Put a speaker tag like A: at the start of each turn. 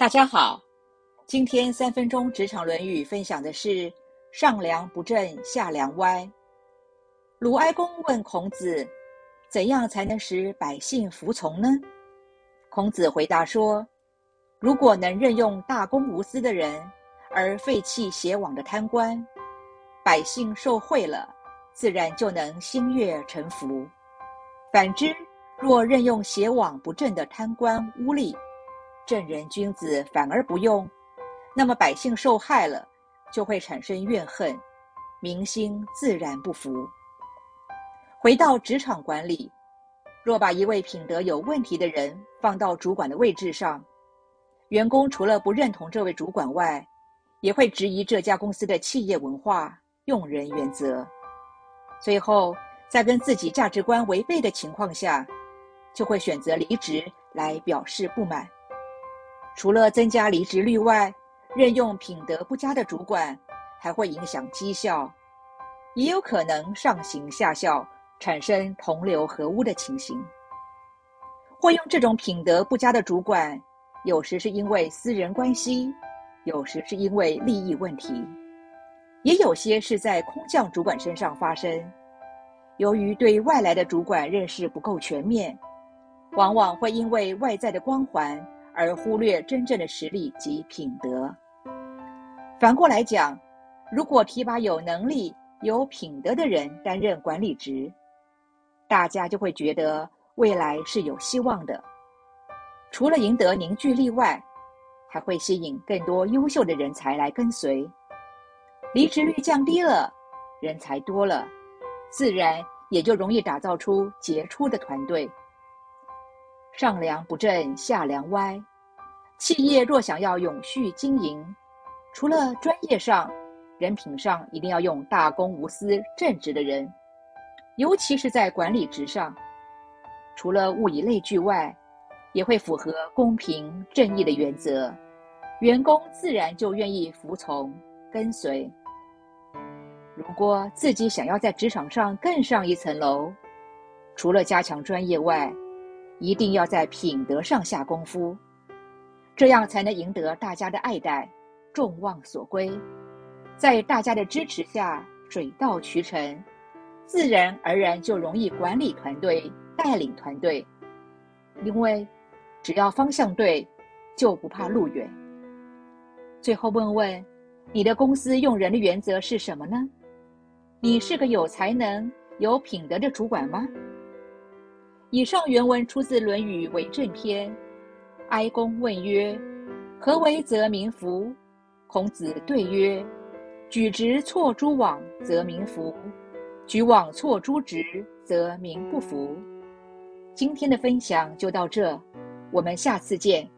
A: 大家好，今天三分钟职场论语分享的是上梁不正下梁歪。鲁哀公问孔子：“怎样才能使百姓服从呢？”孔子回答说：“如果能任用大公无私的人，而废弃邪枉的贪官，百姓受贿了，自然就能心悦诚服。反之，若任用邪枉不正的贪官污吏，正人君子反而不用，那么百姓受害了，就会产生怨恨，民心自然不服。回到职场管理，若把一位品德有问题的人放到主管的位置上，员工除了不认同这位主管外，也会质疑这家公司的企业文化、用人原则。最后，在跟自己价值观违背的情况下，就会选择离职来表示不满。除了增加离职率外，任用品德不佳的主管，还会影响绩效，也有可能上行下效，产生同流合污的情形。或用这种品德不佳的主管，有时是因为私人关系，有时是因为利益问题，也有些是在空降主管身上发生。由于对外来的主管认识不够全面，往往会因为外在的光环。而忽略真正的实力及品德。反过来讲，如果提拔有能力、有品德的人担任管理职，大家就会觉得未来是有希望的。除了赢得凝聚力外，还会吸引更多优秀的人才来跟随。离职率降低了，人才多了，自然也就容易打造出杰出的团队。上梁不正下梁歪，企业若想要永续经营，除了专业上、人品上一定要用大公无私、正直的人，尤其是在管理职上，除了物以类聚外，也会符合公平正义的原则，员工自然就愿意服从跟随。如果自己想要在职场上更上一层楼，除了加强专业外，一定要在品德上下功夫，这样才能赢得大家的爱戴，众望所归。在大家的支持下，水到渠成，自然而然就容易管理团队、带领团队。因为只要方向对，就不怕路远。最后问问，你的公司用人的原则是什么呢？你是个有才能、有品德的主管吗？以上原文出自《论语·为政篇》。哀公问曰：“何为则民服？”孔子对曰：“举直错诸枉，则民服；举枉错诸直，则民不服。”今天的分享就到这，我们下次见。